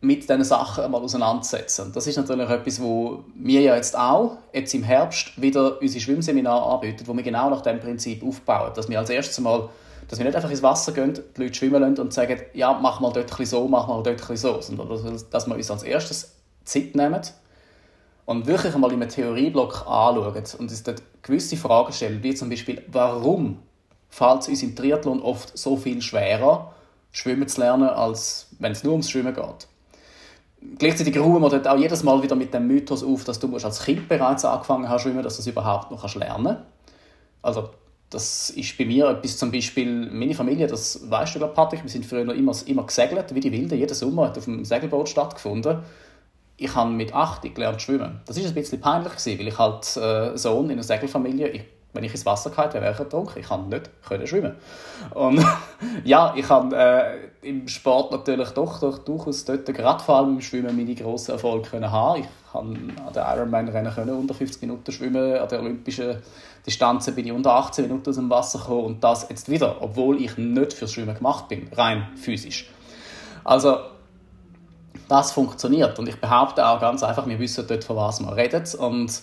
mit diesen Sachen einmal auseinanderzusetzen. Das ist natürlich etwas, wo wir ja jetzt auch jetzt im Herbst wieder unsere Schwimmseminare anbieten, wo wir genau nach dem Prinzip aufbauen, dass wir als erstes mal dass wir nicht einfach ins Wasser gehen, die Leute schwimmen lassen und sagen, ja, mach mal dort ein so, mach mal dort so, sondern dass wir uns als erstes Zeit nehmen und wirklich einmal in einem Theorieblock anschauen und uns dort gewisse Fragen stellen, wie zum Beispiel, warum fällt es uns im Triathlon oft so viel schwerer, schwimmen zu lernen, als wenn es nur ums Schwimmen geht. Gleichzeitig ruhen wir dort auch jedes Mal wieder mit dem Mythos auf, dass du als Kind bereits angefangen hast schwimmen, dass du es überhaupt noch lernen kannst. Also das ist bei mir etwas, zum Beispiel meine Familie, das weißt du, glaube Patrick, wir sind früher immer, immer gesegelt, wie die Wilden. Jeden Sommer hat auf dem Segelboot stattgefunden. Ich habe mit 8 gelernt schwimmen. Das ist ein bisschen peinlich gewesen, weil ich halt äh, Sohn in einer Segelfamilie, ich wenn ich ins Wasser gefallen wäre, wäre ich ertrunken. Ich kann nicht können schwimmen. Und ja, ich habe äh, im Sport natürlich doch, doch durchaus dort, gerade vor allem im Schwimmen, meine grossen Erfolge können haben. Ich kann an den Ironman-Rennen unter 50 Minuten schwimmen. An der olympischen Distanzen bin ich unter 18 Minuten aus dem Wasser gekommen. Und das jetzt wieder, obwohl ich nicht fürs Schwimmen gemacht bin, rein physisch. Also, das funktioniert. Und ich behaupte auch ganz einfach, wir wissen dort, von was wir reden. Und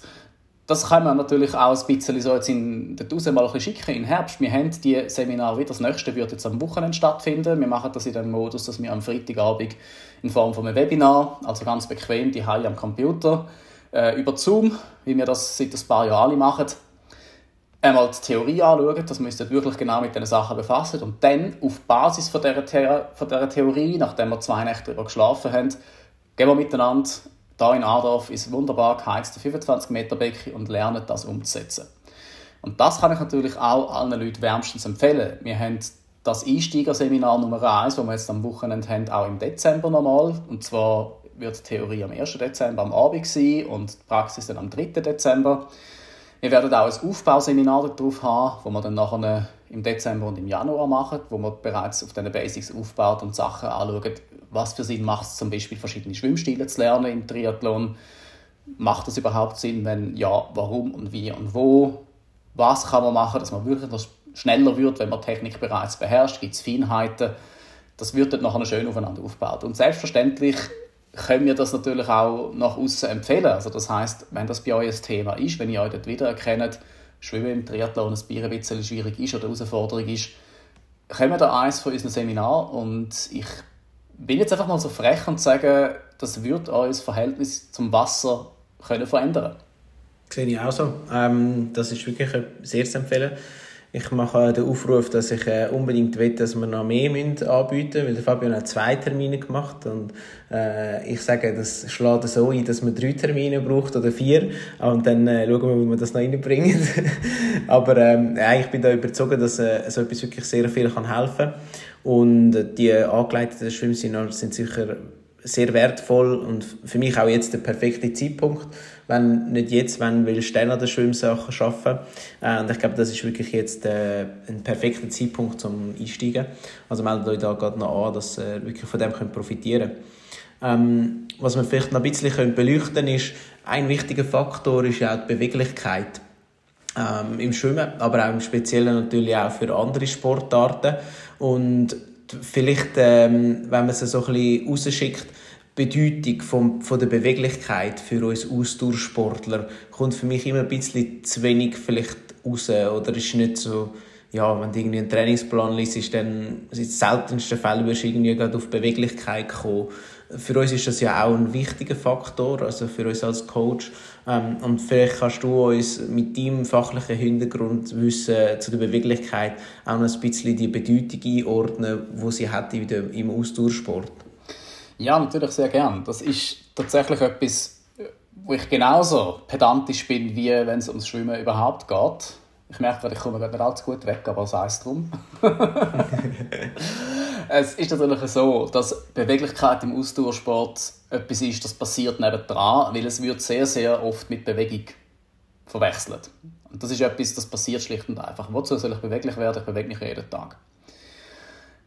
das kann man natürlich auch ein bisschen so jetzt in der Dose mal schicken im Herbst. Wir haben die Seminare wieder. Das nächste wird jetzt am Wochenende stattfinden. Wir machen das in dem Modus, dass wir am Freitagabend in Form von einem Webinar, also ganz bequem, die am Computer, äh, über Zoom, wie wir das seit ein paar Jahren alle machen, einmal die Theorie anschauen, dass wir uns wirklich genau mit diesen Sachen befassen und dann auf Basis von dieser, The von dieser Theorie, nachdem wir zwei Nächte darüber geschlafen haben, gehen wir miteinander da in Adorf ist wunderbar geheizte 25 Meter Becken und lernen das umzusetzen. Und das kann ich natürlich auch allen Leuten wärmstens empfehlen. Wir haben das Einsteigerseminar Nummer 1, das wir jetzt am Wochenende haben, auch im Dezember nochmal. Und zwar wird die Theorie am 1. Dezember am Abend sein und die Praxis dann am 3. Dezember. Wir werden auch ein Aufbauseminar darauf haben, wo wir dann nachher im Dezember und im Januar machen, wo wir bereits auf diesen Basics aufbaut und Sachen anschauen, was für Sinn macht es zum Beispiel, verschiedene Schwimmstile zu lernen im Triathlon. Macht das überhaupt Sinn? Wenn ja, warum und wie und wo? Was kann man machen, dass man wirklich schneller wird, wenn man Technik bereits beherrscht? Gibt es Feinheiten? Das wird dann nachher schön aufeinander aufgebaut. Und selbstverständlich können wir das natürlich auch nach außen empfehlen. Also das heißt, wenn das bei euch ein Thema ist, wenn ihr euch dort wiedererkennt, Schwimmen im Triathlon ein Bier ein bisschen schwierig ist oder eine Herausforderung ist, kommen da eins von unseren Seminaren und ich bin jetzt einfach mal so frech und sage, das wird euer Verhältnis zum Wasser können verändern. Sehe ich auch so. Ähm, das ist wirklich sehr zu empfehlen. Ich mache den Aufruf, dass ich äh, unbedingt will, dass wir noch mehr anbieten müssen, weil Fabian hat zwei Termine gemacht und äh, ich sage, das schlägt so ein, dass man drei Termine braucht oder vier und dann äh, schauen wir, wie wir das noch reinbringen. Aber ähm, ja, ich bin da überzeugt, dass äh, so etwas wirklich sehr viel kann helfen kann und die angeleiteten Schwimmseminare sind sicher sehr wertvoll und für mich auch jetzt der perfekte Zeitpunkt. Wenn nicht jetzt, wenn dann an den Schwimmsachen arbeiten. Äh, und ich glaube, das ist wirklich jetzt äh, ein perfekter Zeitpunkt zum Einsteigen. Also meldet euch da gerade noch an, dass ihr wirklich von dem könnt profitieren könnt. Ähm, was wir vielleicht noch ein bisschen beleuchten können, ist, ein wichtiger Faktor ist ja auch die Beweglichkeit ähm, im Schwimmen, aber auch im Speziellen natürlich auch für andere Sportarten. Und vielleicht, ähm, wenn man es so ein bisschen rausschickt, Bedeutung vom, von der Beweglichkeit für uns Ausdauersportler kommt für mich immer ein bisschen zu wenig vielleicht raus oder ist nicht so ja, wenn du irgendwie einen Trainingsplan liest, dann in den seltensten Fällen wirst du irgendwie gerade auf Beweglichkeit kommen. Für uns ist das ja auch ein wichtiger Faktor, also für uns als Coach. Ähm, und vielleicht kannst du uns mit deinem fachlichen Hintergrundwissen zu der Beweglichkeit auch noch ein bisschen die Bedeutung einordnen, die sie hat im Ausdauersport. Ja, natürlich sehr gern. Das ist tatsächlich etwas, wo ich genauso pedantisch bin, wie wenn es ums Schwimmen überhaupt geht. Ich merke gerade, ich komme gerade nicht allzu gut weg, aber sei es drum. es ist natürlich so, dass Beweglichkeit im Ausdauersport etwas ist, das passiert nebendran, weil es wird sehr, sehr oft mit Bewegung verwechselt. Und das ist etwas, das passiert schlicht und einfach. Wozu soll ich beweglich werden? Ich bewege mich jeden Tag.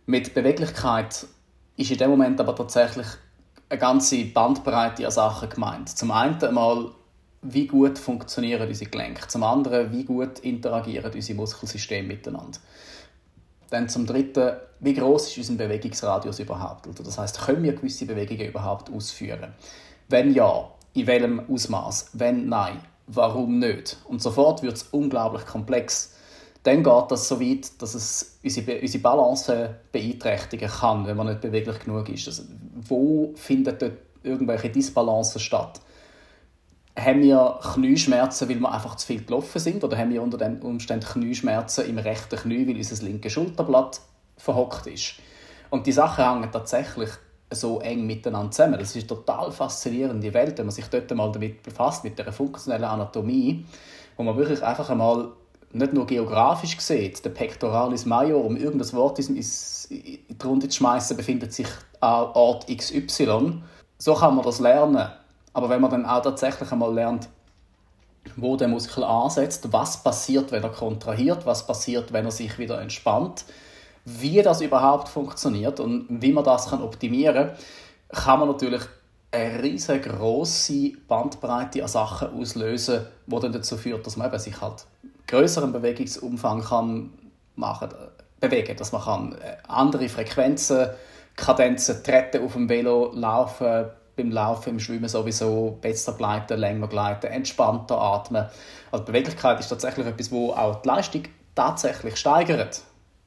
Mit Beweglichkeit ist in dem Moment aber tatsächlich eine ganze Bandbreite an Sachen gemeint. Zum einen einmal wie gut funktionieren unsere Gelenke. Zum anderen, wie gut interagieren unsere Muskelsysteme miteinander. Dann zum Dritten, wie groß ist unser Bewegungsradius überhaupt? Also das heißt, können wir gewisse Bewegungen überhaupt ausführen? Wenn ja, in welchem Ausmaß? Wenn nein, warum nicht? Und sofort wird es unglaublich komplex. Dann geht das so weit, dass es unsere, unsere Balance beeinträchtigen kann, wenn man nicht beweglich genug ist. Also, wo findet dort irgendwelche Disbalancen statt? haben wir Knieschmerzen, weil wir einfach zu viel gelaufen sind? Oder haben wir unter den Umständen Knieschmerzen im rechten Knie, weil unser linkes Schulterblatt verhockt ist? Und die Sachen hängen tatsächlich so eng miteinander zusammen. Das ist eine total faszinierende Welt, wenn man sich dort mal damit befasst, mit der funktionellen Anatomie, wo man wirklich einfach einmal nicht nur geografisch sieht, der Pectoralis Major, um irgendein Wort in die Runde zu schmeißen, befindet sich an Ort XY. So kann man das lernen. Aber wenn man dann auch tatsächlich einmal lernt, wo der Muskel ansetzt, was passiert, wenn er kontrahiert, was passiert, wenn er sich wieder entspannt, wie das überhaupt funktioniert und wie man das kann optimieren kann, kann man natürlich eine riesengroße Bandbreite an Sachen auslösen, die dann dazu führt, dass man sich halt größeren Bewegungsumfang kann machen, bewegen, dass man kann äh, andere Frequenzen, Kadenzen, Treten auf dem Velo, Laufen, beim Laufen, im Schwimmen sowieso, besser gleiten, länger gleiten, entspannter atmen. Also Beweglichkeit ist tatsächlich etwas, wo auch die Leistung tatsächlich steigert.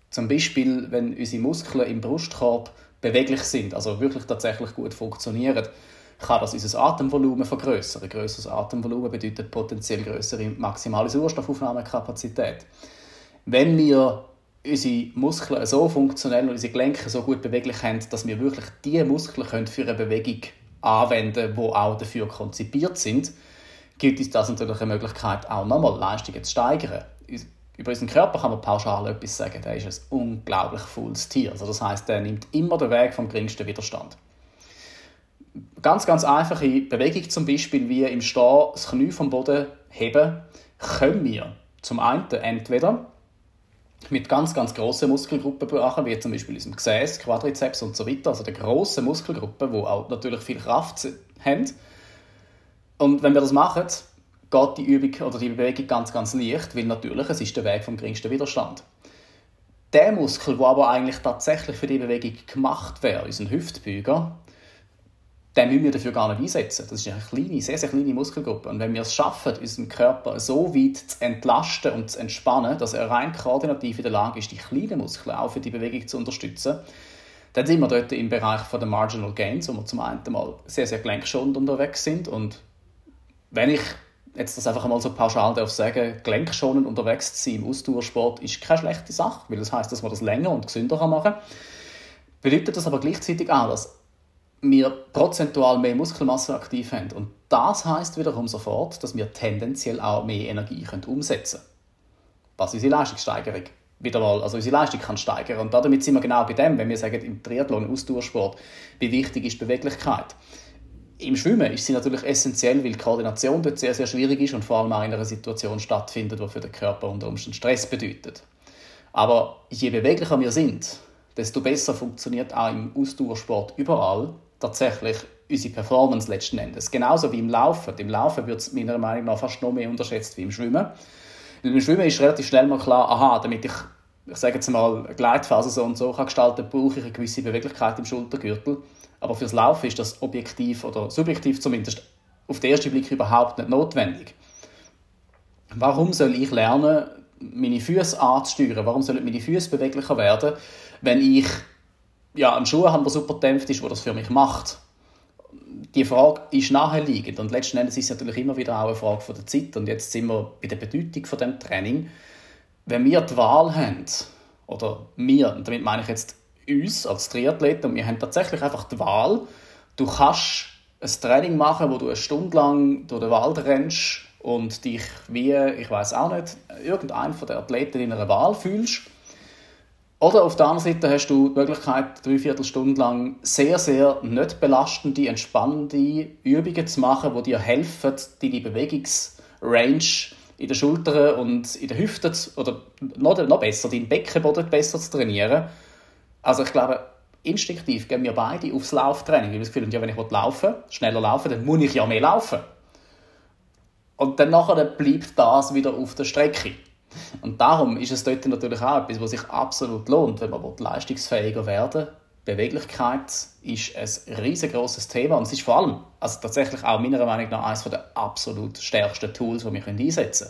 Zum Beispiel, wenn unsere Muskeln im Brustkorb beweglich sind, also wirklich tatsächlich gut funktionieren, kann das unser Atemvolumen vergrößern. Größeres Atemvolumen bedeutet potenziell größere maximale Sauerstoffaufnahmekapazität. Wenn wir unsere Muskeln so funktionell und unsere Gelenke so gut beweglich haben, dass wir wirklich diese Muskeln für eine Bewegung anwenden, die auch dafür konzipiert sind, gibt es das natürlich eine Möglichkeit, auch nochmal Leistungen zu steigern. Über unseren Körper kann man pauschal etwas sagen, der ist ein unglaublich faules Tier. Also das heißt, der nimmt immer den Weg vom geringsten Widerstand. Ganz, ganz einfache Bewegung zum Beispiel, wie im Stehen das Knie vom Boden heben, können wir zum einen entweder mit ganz, ganz grossen Muskelgruppen machen, wie zum Beispiel unserem Gesäß, Quadrizeps und so weiter, also der grossen Muskelgruppen, die auch natürlich viel Kraft haben. Und wenn wir das machen, geht die Übung oder die Bewegung ganz, ganz leicht, weil natürlich es ist der Weg vom geringsten Widerstand. Der Muskel, der aber eigentlich tatsächlich für die Bewegung gemacht wäre, unser Hüftbeuger, den müssen wir dafür gar nicht einsetzen. Das ist eine kleine, sehr, sehr kleine Muskelgruppe. Und wenn wir es schaffen, unseren Körper so weit zu entlasten und zu entspannen, dass er rein koordinativ in der Lage ist, die kleinen Muskeln auch für die Bewegung zu unterstützen, dann sind wir dort im Bereich der Marginal Gains, wo wir zum einen mal sehr, sehr gelenkschonend unterwegs sind. Und wenn ich jetzt das einfach mal so pauschal darf sagen, gelenkschonend unterwegs zu sein im Ausdauersport ist keine schlechte Sache, weil das heißt, dass man das länger und gesünder machen kann. Bedeutet das aber gleichzeitig auch, dass wir prozentual mehr Muskelmasse aktiv haben. Und das heißt wiederum sofort, dass wir tendenziell auch mehr Energie können umsetzen können. Was unsere Leistungssteigerung wieder mal, also unsere Leistung kann steigern. Und damit sind wir genau bei dem, wenn wir sagen, im Triathlon, im Ausdauersport, wie wichtig ist Beweglichkeit. Im Schwimmen ist sie natürlich essentiell, weil Koordination dort sehr, sehr schwierig ist und vor allem auch in einer Situation stattfindet, die für den Körper unter Umständen Stress bedeutet. Aber je beweglicher wir sind, desto besser funktioniert auch im Ausdauersport überall tatsächlich unsere Performance letzten Endes. Genauso wie im Laufen. Im Laufen wird es meiner Meinung nach fast noch mehr unterschätzt wie im Schwimmen. Im Schwimmen ist relativ schnell mal klar, aha, damit ich, ich sage jetzt mal, Gleitphase so und so kann gestalten, brauche ich eine gewisse Beweglichkeit im Schultergürtel. Aber fürs Laufen ist das objektiv oder subjektiv zumindest auf den ersten Blick überhaupt nicht notwendig. Warum soll ich lernen, meine Füße anzusteuern? Warum sollen meine Füße beweglicher werden, wenn ich ja, einen Schuh haben, der super dämpft ist, der das für mich macht. Die Frage ist naheliegend und letzten Endes ist es natürlich immer wieder auch eine Frage von der Zeit und jetzt sind wir bei der Bedeutung von dem Training. Wenn wir die Wahl haben, oder wir, und damit meine ich jetzt uns als Triathleten, und wir haben tatsächlich einfach die Wahl, du kannst ein Training machen, wo du eine Stunde lang durch den Wald rennst und dich wie, ich weiß auch nicht, irgendein von den Athleten in einer Wahl fühlst oder auf der anderen Seite hast du die Möglichkeit, dreiviertel Stunden lang sehr, sehr nicht belastende, entspannende Übungen zu machen, die dir helfen, deine Bewegungsrange in den Schultern und in den Hüften oder noch, noch besser, deinen Beckenboden besser zu trainieren. Also ich glaube, instinktiv gehen wir beide aufs Lauftraining. Weil wir das Gefühl wenn ich laufen schneller laufen, dann muss ich ja mehr laufen. Und dann nachher bleibt das wieder auf der Strecke. Und darum ist es dort natürlich auch etwas, was sich absolut lohnt, wenn man leistungsfähiger werden will. Beweglichkeit ist ein riesengroßes Thema und es ist vor allem, also tatsächlich auch meiner Meinung nach, eines der absolut stärksten Tools, die wir einsetzen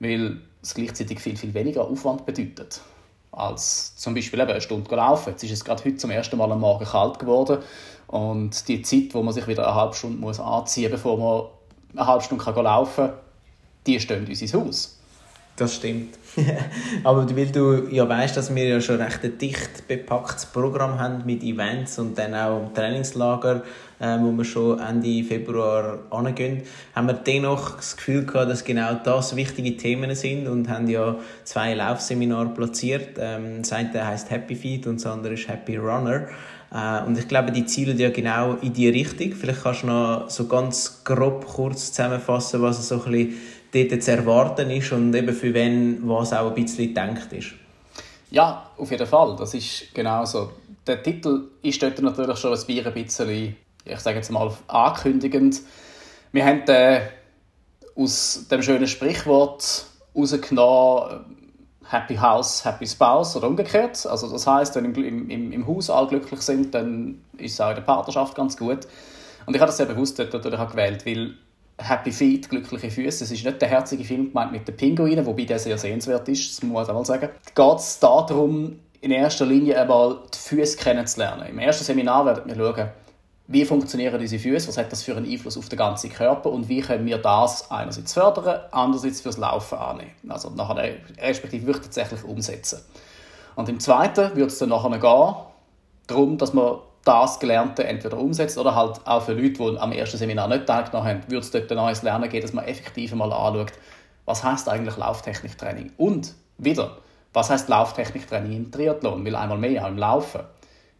können. Weil es gleichzeitig viel, viel weniger Aufwand bedeutet als zum Beispiel eben eine Stunde laufen. Jetzt ist es gerade heute zum ersten Mal am Morgen kalt geworden und die Zeit, wo man sich wieder eine halbe Stunde anziehen muss, bevor man eine halbe Stunde kann laufen kann, die stehen uns ins Haus. Das stimmt. Aber weil du ja weißt, dass wir ja schon recht ein dicht bepacktes Programm haben mit Events und dann auch Trainingslager, äh, wo wir schon Ende Februar angehen, haben wir dennoch das Gefühl gehabt, dass genau das wichtige Themen sind und haben ja zwei Laufseminare platziert. Ähm, das eine heißt Happy Feet und das andere ist Happy Runner. Äh, und ich glaube, die zielen ja genau in die Richtung. Vielleicht kannst du noch so ganz grob kurz zusammenfassen, was so ein bisschen dort zu erwarten ist und eben für wen was auch ein bisschen gedacht ist. Ja, auf jeden Fall. Das ist genau so. Der Titel ist dort natürlich schon ein bisschen, ich sage jetzt mal, ankündigend. Wir haben den aus dem schönen Sprichwort rausgenommen, Happy House, Happy Spouse oder umgekehrt. Also das heißt, wenn im, im, im Haus alle glücklich sind, dann ist es auch in der Partnerschaft ganz gut. Und ich habe das sehr bewusst dort natürlich gewählt, weil Happy Feet, glückliche Füße. Es ist nicht der herzige Film gemeint mit den Pinguinen, wobei der sehr sehenswert ist, das muss ich auch sagen. Geht es darum, in erster Linie einmal die Füße kennenzulernen. Im ersten Seminar werden wir schauen, wie funktionieren diese Füße, was hat das für einen Einfluss auf den ganzen Körper und wie können wir das einerseits fördern, andererseits fürs Laufen annehmen. Also nachher respektive wirklich tatsächlich umsetzen. Und im zweiten wird es dann nachher gehen, darum, dass man das Gelernte entweder umsetzt oder halt auch für Leute, die am ersten Seminar nicht teilgenommen haben, würde es dort ein neues Lernen geben, dass man effektiv mal anschaut, was heißt eigentlich Lauftechniktraining und wieder, was heißt Lauftechniktraining im Triathlon, weil einmal mehr auch im Laufen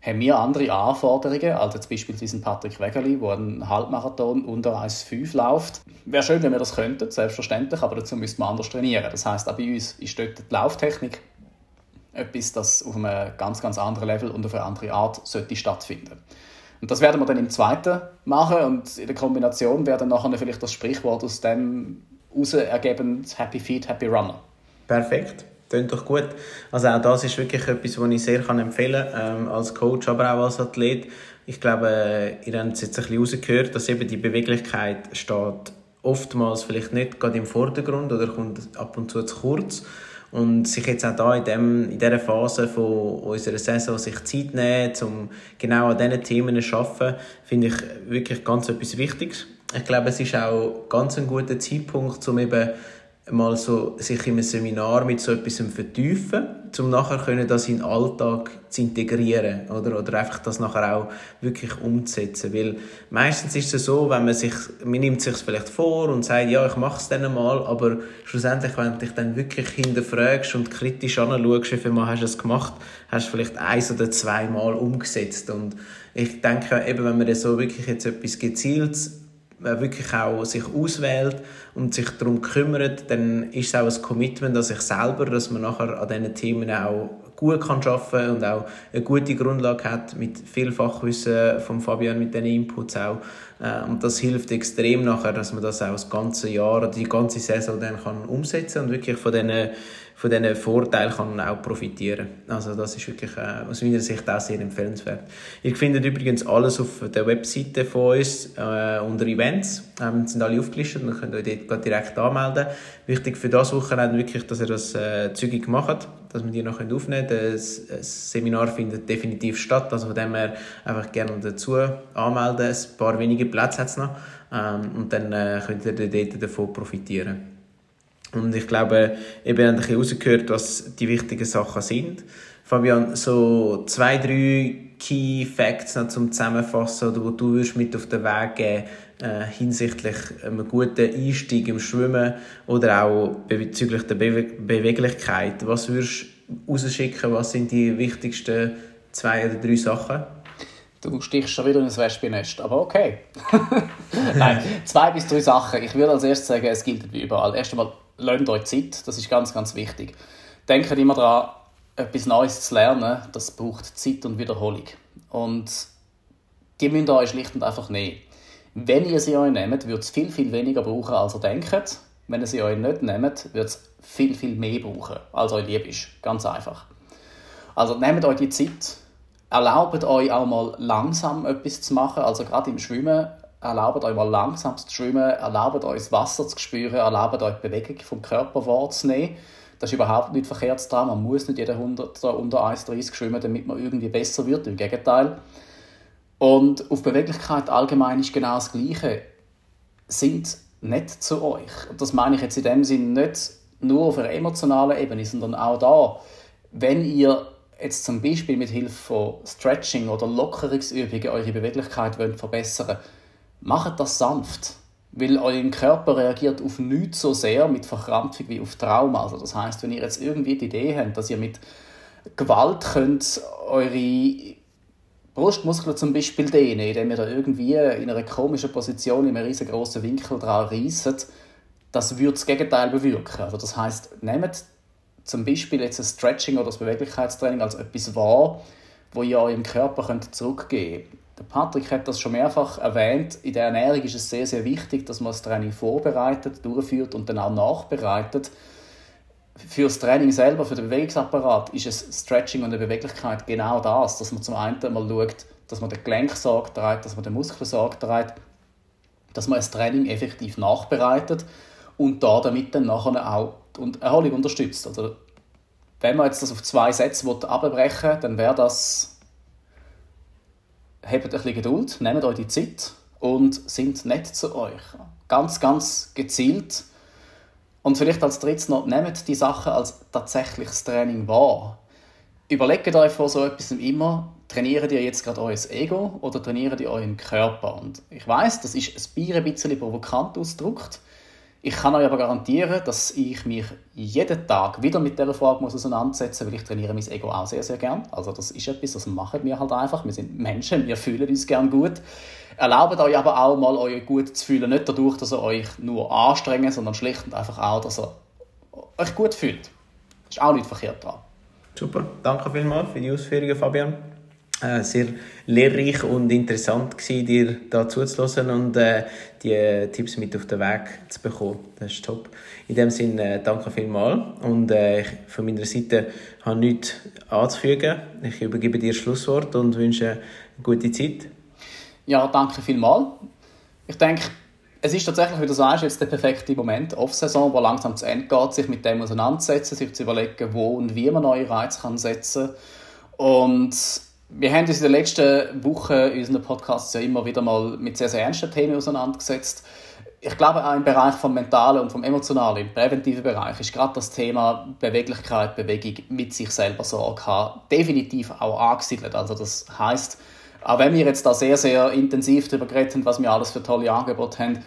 haben wir andere Anforderungen als jetzt beispielsweise Patrick Wegeli, der einen Halbmarathon unter 1,5 läuft. Wäre schön, wenn wir das könnten, selbstverständlich, aber dazu müsste man anders trainieren. Das heißt, auch bei uns ist dort die Lauftechnik etwas, das auf einem ganz, ganz anderen Level und auf eine andere Art sollte stattfinden. Und das werden wir dann im zweiten machen und in der Kombination werden nachher vielleicht das Sprichwort aus dem heraus ergeben, Happy Feet, Happy Runner. Perfekt. Klingt doch gut. Also auch das ist wirklich etwas, was ich sehr kann empfehlen kann, ähm, als Coach, aber auch als Athlet. Ich glaube, äh, ihr habt es jetzt ein bisschen rausgehört, dass eben die Beweglichkeit steht oftmals vielleicht nicht gerade im Vordergrund oder kommt ab und zu zu kurz. Und sich jetzt auch da in, dem, in dieser Phase von unserer Saison sich Zeit nehmen, um genau an diesen Themen zu arbeiten, finde ich wirklich ganz etwas Wichtiges. Ich glaube, es ist auch ganz ein guter Zeitpunkt, um eben mal so sich einem Seminar mit so etwas vertiefen, um nachher können das in den Alltag zu integrieren oder, oder einfach das nachher auch wirklich umzusetzen, weil meistens ist es so, wenn man sich, man nimmt sich vielleicht vor und sagt, ja, ich mache es dann mal, aber schlussendlich, wenn du dich dann wirklich hinterfragst und kritisch anschaust, wie viel Mal hast du es gemacht, hast du vielleicht eins oder zwei Mal umgesetzt. Und ich denke eben, wenn man so wirklich jetzt etwas gezieltes wirklich auch sich auswählt und sich darum kümmert, dann ist es auch ein Commitment an sich selber, dass man nachher an diesen Themen auch gut kann arbeiten und auch eine gute Grundlage hat mit viel Fachwissen von Fabian mit diesen Inputs auch. Äh, und das hilft extrem nachher, dass man das auch das ganze Jahr, die ganze Saison dann kann umsetzen und wirklich von diesen von diesen Vorteilen kann man auch profitieren. Also das ist wirklich äh, aus meiner Sicht auch sehr empfehlenswert. Ihr findet übrigens alles auf der Webseite von uns äh, unter Events. Ähm, sind alle aufgelistet und könnt euch dort direkt anmelden. Wichtig für das Wochenende wirklich, dass ihr das äh, zügig macht, dass wir die noch aufnehmen können. Das, das, Seminar findet definitiv statt, also von dem her einfach gerne dazu anmelden. Ein paar wenige Plätze hat es noch ähm, und dann äh, könnt ihr dort davon profitieren. Und ich glaube, eben haben ein bisschen rausgehört, was die wichtigen Sachen sind. Fabian, so zwei, drei Key Facts noch zum Zusammenfassen, oder wo du würdest mit auf den Weg geben äh, hinsichtlich einem guten Einstieg im Schwimmen oder auch bezüglich der Bewe Beweglichkeit. Was würdest du rausschicken? Was sind die wichtigsten zwei oder drei Sachen? Du stichst schon wieder in ein Wespennest, aber okay. Nein, zwei bis drei Sachen. Ich würde als erstes sagen, es gilt wie überall. Erst einmal lasst euch Zeit, das ist ganz, ganz wichtig. Denkt immer daran, etwas Neues zu lernen, das braucht Zeit und Wiederholung. Und die müsst ihr euch schlicht und einfach nehmen. Wenn ihr sie euch nehmt, wird es viel, viel weniger brauchen, als ihr denkt. Wenn ihr sie euch nicht nehmt, wird es viel, viel mehr brauchen, als euch lieb ist. Ganz einfach. Also nehmt euch die Zeit, erlaubt euch auch mal langsam etwas zu machen. Also gerade im Schwimmen erlaubt euch mal langsam zu schwimmen, erlaubt euch das Wasser zu spüren, erlaubt euch die Bewegung vom Körper wahrzunehmen. Das ist überhaupt nicht verkehrt dran. Man muss nicht jeder 100 unter 1,30 schwimmen, damit man irgendwie besser wird. Im Gegenteil. Und auf Beweglichkeit allgemein ist genau das Gleiche. Sind nicht zu euch. Und das meine ich jetzt in dem Sinn nicht nur auf einer emotionalen Ebene, sondern auch da, wenn ihr jetzt zum Beispiel mit Hilfe von Stretching oder Lockerungsübungen eure Beweglichkeit wollt verbessern macht das sanft. Weil euer Körper reagiert auf nichts so sehr mit Verkrampfung wie auf Trauma. Also das heißt, wenn ihr jetzt irgendwie die Idee habt, dass ihr mit Gewalt könnt eure Brustmuskeln zum Beispiel dehnen, indem ihr da irgendwie in einer komischen Position in einem riesengroßen Winkel dran reisset, das würde das Gegenteil bewirken. Also das heißt, nehmt zum Beispiel jetzt ein Stretching oder das Beweglichkeitstraining als etwas wahr, wo ihr eurem Körper könnt zurückgeben könnt. Der Patrick hat das schon mehrfach erwähnt. In der Ernährung ist es sehr, sehr wichtig, dass man das Training vorbereitet, durchführt und dann auch nachbereitet. Für das Training selber, für den Bewegungsapparat, ist es Stretching und die Beweglichkeit genau das, dass man zum einen mal schaut, dass man den Gelenksorg trägt, dass man den Muskelsorg trägt, dass man das Training effektiv nachbereitet und da damit dann nachher auch die Erholung unterstützt. Also, wenn man jetzt das auf zwei Sätze abbrechen will, dann wäre das, habt ein bisschen Geduld, nehmt euch die Zeit und sind nett zu euch. Ganz, ganz gezielt. Und vielleicht als drittes noch, nehmt die Sachen als tatsächliches Training wahr. Überlegt euch vor so etwas immer, trainiert ihr jetzt gerade euer Ego oder trainiert ihr euren Körper? Und ich weiß, das ist ein bisschen provokant ausgedrückt, ich kann euch aber garantieren, dass ich mich jeden Tag wieder mit dieser Frage muss auseinandersetzen muss, weil ich trainiere mein Ego auch sehr, sehr gern. Also das ist etwas, das machen wir halt einfach. Wir sind Menschen, wir fühlen uns gern gut. Erlaubt euch aber auch mal, euch gut zu fühlen. Nicht dadurch, dass ihr euch nur anstrengt, sondern schlicht und einfach auch, dass ihr euch gut fühlt. Ist auch nicht verkehrt dran. Super, danke vielmals für die Ausführungen, Fabian äh, sehr lehrreich und interessant gewesen, dir da zuzuhören und äh, die Tipps mit auf den Weg zu bekommen. Das ist top. In dem Sinne, äh, danke vielmals und äh, von meiner Seite habe ich nichts anzufügen. Ich übergebe dir das Schlusswort und wünsche eine gute Zeit. Ja, danke vielmals. Ich denke, es ist tatsächlich, wie du sagst, jetzt der perfekte Moment, Off-Saison, wo langsam zu Ende geht, sich mit dem auseinandersetzen, sich zu überlegen, wo und wie man neue Reize kann setzen kann. Wir haben uns in den letzten Wochen in unseren Podcasts ja immer wieder mal mit sehr, sehr ernsten Themen auseinandergesetzt. Ich glaube, auch im Bereich vom Mentalen und vom Emotionalen, im präventiven Bereich, ist gerade das Thema Beweglichkeit, Bewegung mit sich selber Sorge haben, definitiv auch angesiedelt. Also das heißt, auch wenn wir jetzt da sehr, sehr intensiv darüber geredet haben, was wir alles für tolle Angebote haben,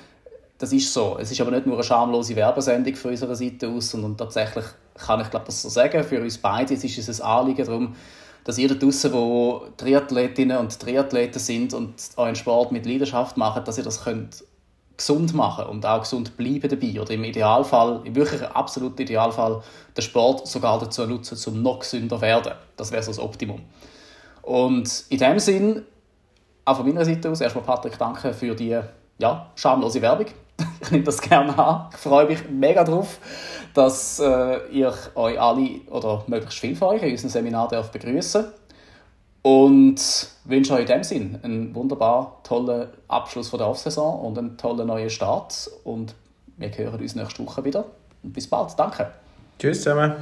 das ist so. Es ist aber nicht nur eine schamlose Werbesendung von unserer Seite aus, sondern tatsächlich kann ich glaube das so sagen, für uns beide ist es ein Anliegen darum, dass ihr da draussen, wo Triathletinnen und Triathleten sind und euren Sport mit Leidenschaft machen, dass ihr das könnt gesund machen und auch gesund bleiben dabei. Oder im Idealfall, im wirklich absoluten Idealfall, den Sport sogar dazu nutzen, um noch gesünder werden. Das wäre so das Optimum. Und in dem Sinn, auch von meiner Seite aus, erstmal Patrick, danke für die ja, schamlose Werbung. ich nehme das gerne an. Ich freue mich mega drauf dass äh, ich euch alle oder möglichst viele von euch in unserem Seminar darf begrüßen und wünsche euch in dem Sinn einen wunderbar tollen Abschluss der Off-Saison und einen tollen neuen Start und wir hören uns nächste Woche wieder und bis bald. Danke. Tschüss zusammen.